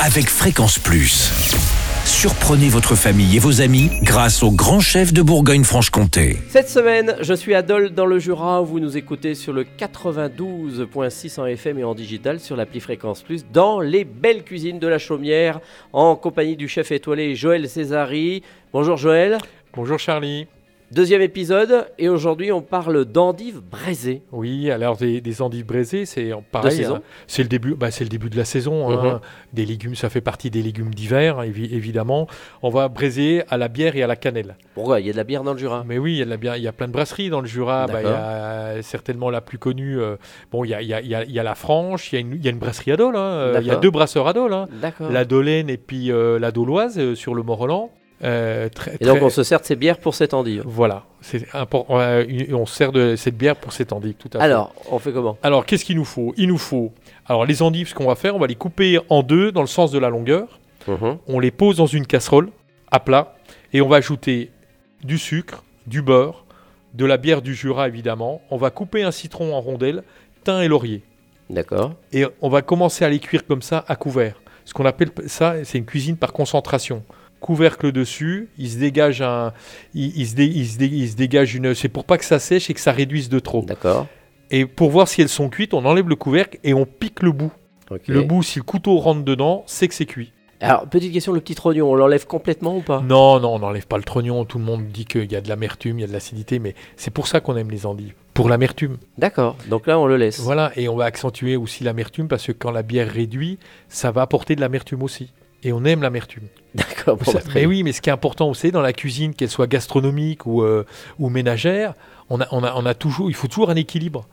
avec Fréquence Plus. Surprenez votre famille et vos amis grâce au grand chef de Bourgogne-Franche-Comté. Cette semaine, je suis à Dole dans le Jura où vous nous écoutez sur le 92.6 en FM et en digital sur l'appli Fréquence Plus dans les belles cuisines de la Chaumière en compagnie du chef étoilé Joël Césari. Bonjour Joël. Bonjour Charlie. Deuxième épisode, et aujourd'hui on parle d'endives braisées. Oui, alors des, des endives braisées, c'est pareil. hein, c'est le début, bah, c'est le début de la saison. hein. Mhm. Des légumes, ça fait partie des légumes d'hiver, évi- évidemment. On va braiser à la bière et à la cannelle. Pourquoi Il y a de la bière dans le Jura. Mais oui, il y a, de la bière- il y a plein de brasseries dans le Jura. Bah, il y a certainement la plus connue. euh, bon, il y a, il y a- il y a- il y a la Franche, il y a une, il y a une brasserie à Dole. hein, euh, Il y a deux brasseurs à Dole. hein. D'accord. La Dolène et puis euh, la Doloise euh, sur le Mont-Roland. Euh, très- Et donc très- on se sert de ces bières pour cette endive. Voilà, c'est important. on sert de cette bière pour cette endive, tout à fait. Alors, on fait comment? Alors, qu'est-ce qu'il nous faut? Il nous faut. Alors, les endives, ce qu'on va faire, on va les couper en deux dans le sens de la longueur. Mhm. On les pose dans une casserole à plat et on va ajouter du sucre, du beurre, de la bière du Jura évidemment. On va couper un citron en rondelles, thym et laurier. D'accord. Et on va commencer à les cuire comme ça à couvert. Ce qu'on appelle ça, c'est une cuisine par concentration. Couvercle dessus, il se dégage un, il, il se, dé- il se dé- il se dégage une. C'est pour pas que ça sèche et que ça réduise de trop. D'accord. Et pour voir si elles sont cuites, on enlève le couvercle et on pique le bout. Le bout, si le couteau rentre dedans, c'est que c'est cuit. Alors, petite question, le petit trognon, on l'enlève complètement ou pas? Non, non, on n'enlève pas le trognon. Tout le monde dit qu'il y a de l'amertume, il y a de l'acidité, mais c'est pour ça qu'on aime les endives. Pour l'amertume. D'accord. Donc là, on le laisse. Voilà, et on va accentuer aussi l'amertume parce que quand la bière réduit, ça va apporter de l'amertume aussi. Et on aime l'amertume. D'accord. Ça- mais oui, mais ce qui est important aussi dans la cuisine, qu'elle soit gastronomique ou, euh, ou ménagère, on a, on, a, on a toujours, il faut toujours un équilibre.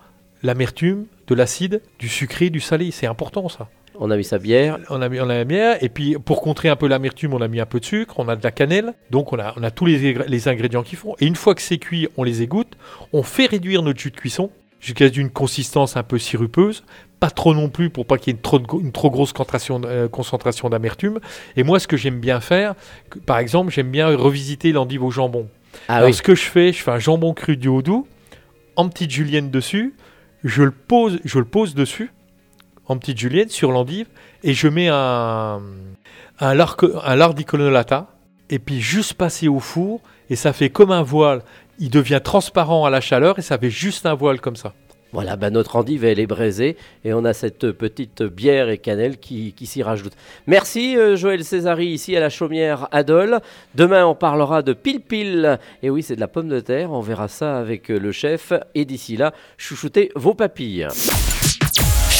L'amertume, de l'acide, du sucré, du salé, c'est important ça. On a mis sa bière. On a mis on a la bière, et puis pour contrer un peu l'amertume, on a mis un peu de sucre, on a de la cannelle, donc on a, on a tous les, les ingrédients qu'il faut. Et une fois que c'est cuit, on les égoutte, on fait réduire notre jus de cuisson jusqu'à une consistance un peu sirupeuse, pas trop non plus pour pas qu'il y ait une trop, une trop grosse concentration, euh, concentration d'amertume. Et moi, ce que j'aime bien faire, que- par exemple, j'aime bien revisiter l'endive au jambon. Ah Alors oui. ce que je fais, je fais un jambon cru du Haut-Doubs, en petite julienne dessus, je le pose, je le pose dessus, en petite julienne sur l'endive, et je mets un, un, lard, un et puis juste passer au four, et ça fait comme un voile. Il devient transparent à la chaleur, et ça fait juste un voile comme ça. Voilà, bah, notre endive, elle est braisée et on a cette petite bière et cannelle qui, qui s'y rajoute. Merci euh, Joël Césari ici à la Chaumière à Dole. Demain, on parlera de pile-pile. Et oui, c'est de la pomme de terre. On verra ça avec euh, le chef. Et d'ici là, chouchoutez vos papilles.